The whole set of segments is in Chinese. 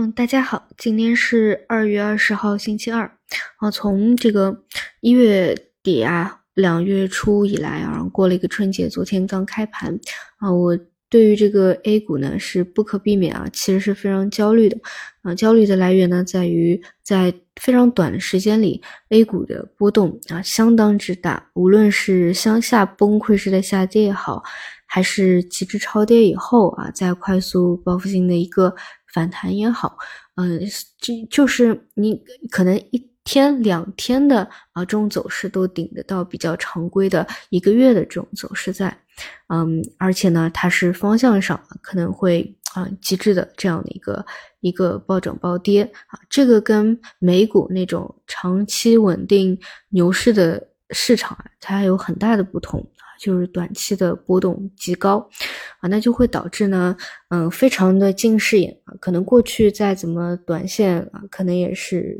嗯，大家好，今天是二月二十号，星期二。啊，从这个一月底啊，两月初以来啊，过了一个春节，昨天刚开盘啊，我对于这个 A 股呢是不可避免啊，其实是非常焦虑的。啊，焦虑的来源呢，在于在非常短的时间里，A 股的波动啊相当之大，无论是向下崩溃式的下跌也好，还是极致超跌以后啊，再快速报复性的一个。反弹也好，嗯，这就是你可能一天两天的啊，这种走势都顶得到比较常规的一个月的这种走势在，嗯，而且呢，它是方向上可能会啊极致的这样的一个一个暴涨暴跌啊，这个跟美股那种长期稳定牛市的市场啊，它有很大的不同。就是短期的波动极高，啊，那就会导致呢，嗯，非常的近视眼啊，可能过去再怎么短线啊，可能也是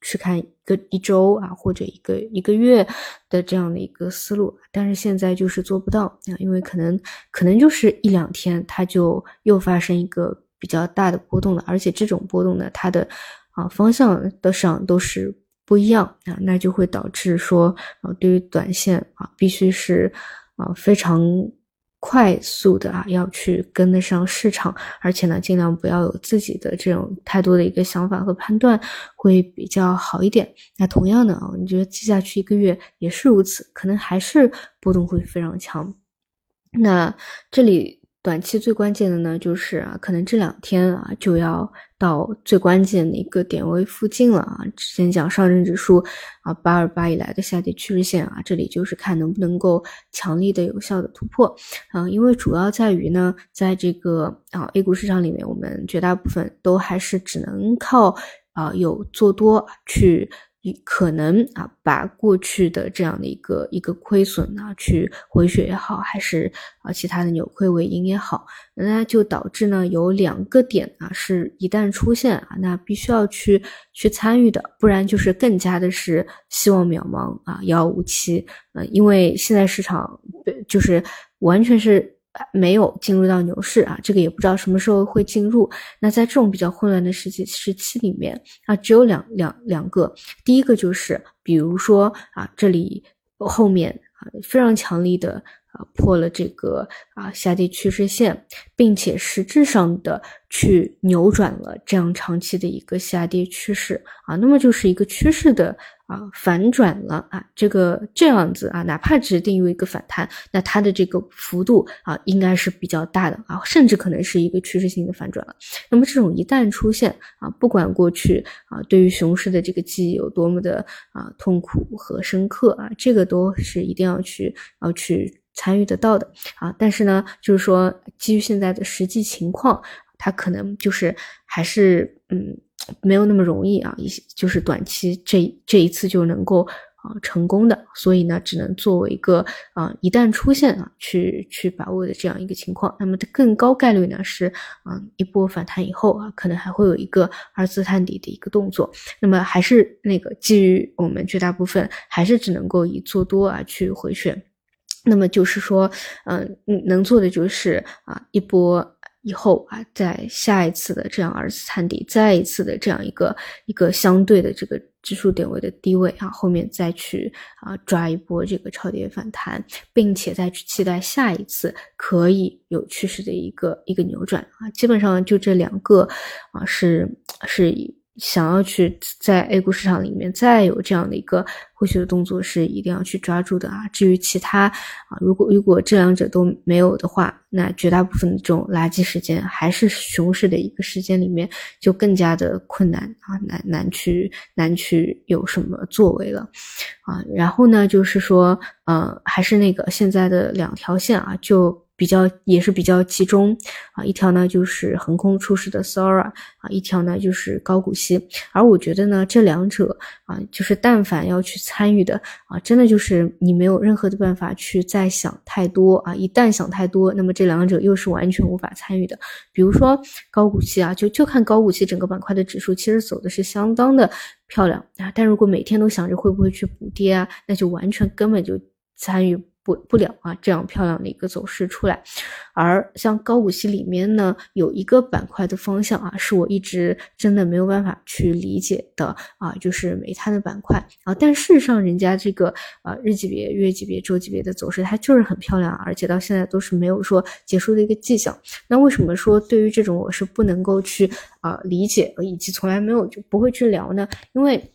去看一个一周啊，或者一个一个月的这样的一个思路，但是现在就是做不到啊，因为可能可能就是一两天，它就又发生一个比较大的波动了，而且这种波动呢，它的啊方向的上都是。不一样啊，那就会导致说啊，对于短线啊，必须是啊非常快速的啊，要去跟得上市场，而且呢，尽量不要有自己的这种太多的一个想法和判断，会比较好一点。那同样的啊，你觉得接下去一个月也是如此，可能还是波动会非常强。那这里。短期最关键的呢，就是啊，可能这两天啊就要到最关键的一个点位附近了啊。之前讲上证指数啊八二八以来的下跌趋势线啊，这里就是看能不能够强力的有效的突破啊。因为主要在于呢，在这个啊 A 股市场里面，我们绝大部分都还是只能靠啊有做多去。可能啊，把过去的这样的一个一个亏损啊，去回血也好，还是啊其他的扭亏为盈也好，那就导致呢有两个点啊，是一旦出现啊，那必须要去去参与的，不然就是更加的是希望渺茫啊，遥无期。呃，因为现在市场就是完全是。没有进入到牛市啊，这个也不知道什么时候会进入。那在这种比较混乱的时期时期里面啊，只有两两两个，第一个就是，比如说啊，这里后面啊非常强力的啊破了这个啊下跌趋势线，并且实质上的去扭转了这样长期的一个下跌趋势啊，那么就是一个趋势的。啊，反转了啊，这个这样子啊，哪怕只定义为一个反弹，那它的这个幅度啊，应该是比较大的啊，甚至可能是一个趋势性的反转了。那么这种一旦出现啊，不管过去啊，对于熊市的这个记忆有多么的啊痛苦和深刻啊，这个都是一定要去要去参与得到的啊。但是呢，就是说基于现在的实际情况，它可能就是还是嗯。没有那么容易啊，一些就是短期这这一次就能够啊成功的，所以呢，只能作为一个啊一旦出现啊去去把握的这样一个情况。那么它更高概率呢是啊一波反弹以后啊，可能还会有一个二次探底的一个动作。那么还是那个基于我们绝大部分还是只能够以做多啊去回旋。那么就是说，嗯，能做的就是啊一波。以后啊，在下一次的这样二次探底，再一次的这样一个一个相对的这个指数点位的低位啊，后面再去啊抓一波这个超跌反弹，并且再去期待下一次可以有趋势的一个一个扭转啊，基本上就这两个啊是是以想要去在 A 股市场里面再有这样的一个回血的动作，是一定要去抓住的啊。至于其他啊，如果如果这两者都没有的话，那绝大部分的这种垃圾时间，还是熊市的一个时间里面，就更加的困难啊，难难去难去有什么作为了啊。然后呢，就是说，呃，还是那个现在的两条线啊，就。比较也是比较集中啊，一条呢就是横空出世的 Sora 啊，一条呢就是高股息。而我觉得呢，这两者啊，就是但凡要去参与的啊，真的就是你没有任何的办法去再想太多啊。一旦想太多，那么这两者又是完全无法参与的。比如说高股息啊，就就看高股息整个板块的指数，其实走的是相当的漂亮啊。但如果每天都想着会不会去补跌啊，那就完全根本就参与。不不了啊这样漂亮的一个走势出来。而像高股息里面呢，有一个板块的方向啊，是我一直真的没有办法去理解的啊，就是煤炭的板块啊。但事实上，人家这个啊日级别、月级别、周级别的走势，它就是很漂亮，而且到现在都是没有说结束的一个迹象。那为什么说对于这种我是不能够去啊理解，以及从来没有就不会去聊呢？因为。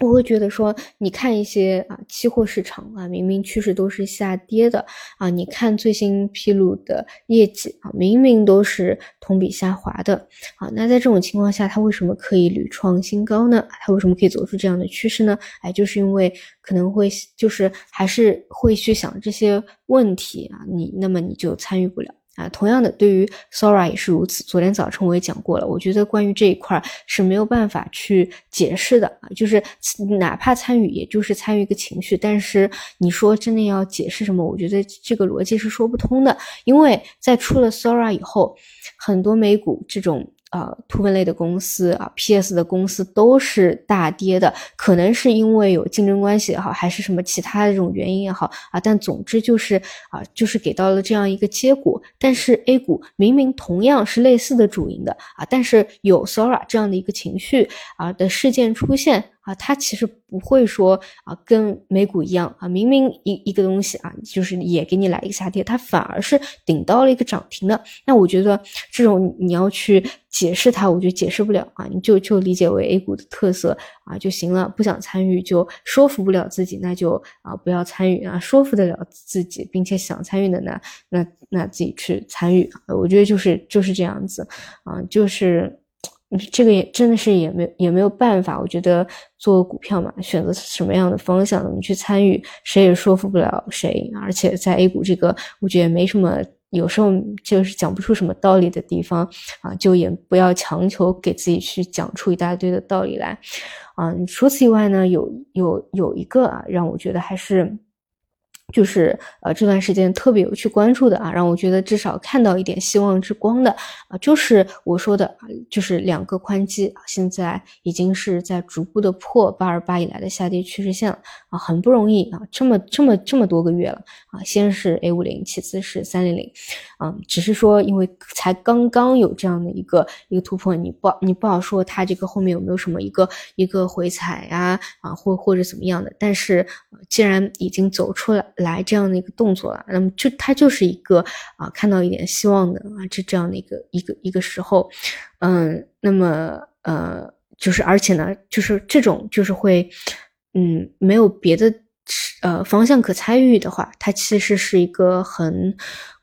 我会觉得说，你看一些啊，期货市场啊，明明趋势都是下跌的啊，你看最新披露的业绩啊，明明都是同比下滑的啊，那在这种情况下，它为什么可以屡创新高呢？它为什么可以走出这样的趋势呢？哎，就是因为可能会就是还是会去想这些问题啊，你那么你就参与不了。啊，同样的，对于 Sora 也是如此。昨天早晨我也讲过了，我觉得关于这一块是没有办法去解释的啊，就是哪怕参与，也就是参与一个情绪，但是你说真的要解释什么，我觉得这个逻辑是说不通的，因为在出了 Sora 以后，很多美股这种。啊，图文类的公司啊，PS 的公司都是大跌的，可能是因为有竞争关系也好，还是什么其他的这种原因也好啊，但总之就是啊，就是给到了这样一个结果。但是 A 股明明同样是类似的主营的啊，但是有 Sora 这样的一个情绪啊的事件出现。啊，它其实不会说啊，跟美股一样啊，明明一一个东西啊，就是也给你来一个下跌，它反而是顶到了一个涨停的。那我觉得这种你要去解释它，我觉得解释不了啊，你就就理解为 A 股的特色啊就行了。不想参与就说服不了自己，那就啊不要参与啊。说服得了自己并且想参与的呢，那那自己去参与。我觉得就是就是这样子啊，就是。这个也真的是也没有也没有办法，我觉得做股票嘛，选择什么样的方向，你去参与，谁也说服不了谁。而且在 A 股这个，我觉得没什么，有时候就是讲不出什么道理的地方啊，就也不要强求给自己去讲出一大堆的道理来啊。除此以外呢，有有有一个啊，让我觉得还是。就是呃这段时间特别有去关注的啊，让我觉得至少看到一点希望之光的啊，就是我说的啊，就是两个宽基，现在已经是在逐步的破八二八以来的下跌趋势线了啊，很不容易啊，这么这么这么多个月了啊，先是 A 五零，其次是三零零，啊，只是说因为才刚刚有这样的一个一个突破，你不你不好说它这个后面有没有什么一个一个回踩呀啊或或者怎么样的，但是既然已经走出来。来这样的一个动作了，那么就他就是一个啊，看到一点希望的啊，这这样的一个一个一个时候，嗯，那么呃，就是而且呢，就是这种就是会，嗯，没有别的。呃，方向可参与的话，它其实是一个很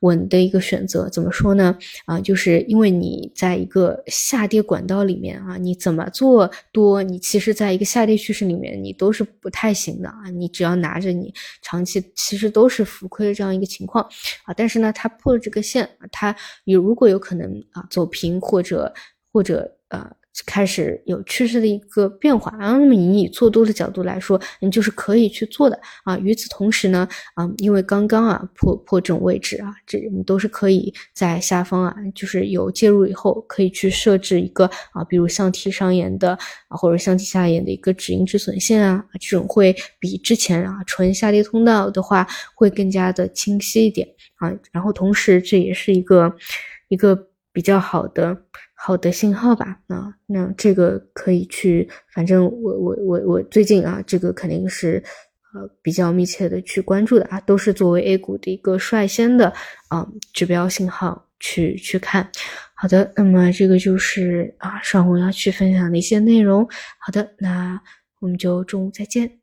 稳的一个选择。怎么说呢？啊，就是因为你在一个下跌管道里面啊，你怎么做多，你其实在一个下跌趋势里面，你都是不太行的啊。你只要拿着，你长期其实都是浮亏的这样一个情况啊。但是呢，它破了这个线，它有如果有可能啊走平或者或者呃。开始有趋势的一个变化，然后那么你以做多的角度来说，你就是可以去做的啊。与此同时呢，啊，因为刚刚啊破破这种位置啊，这你都是可以在下方啊，就是有介入以后可以去设置一个啊，比如像体上沿的啊，或者像体下沿的一个止盈止损线啊，这种会比之前啊纯下跌通道的话会更加的清晰一点啊。然后同时这也是一个一个比较好的。好的信号吧，那那这个可以去，反正我我我我最近啊，这个肯定是呃比较密切的去关注的啊，都是作为 A 股的一个率先的啊指标信号去去看。好的，那么这个就是啊上午要去分享的一些内容。好的，那我们就中午再见。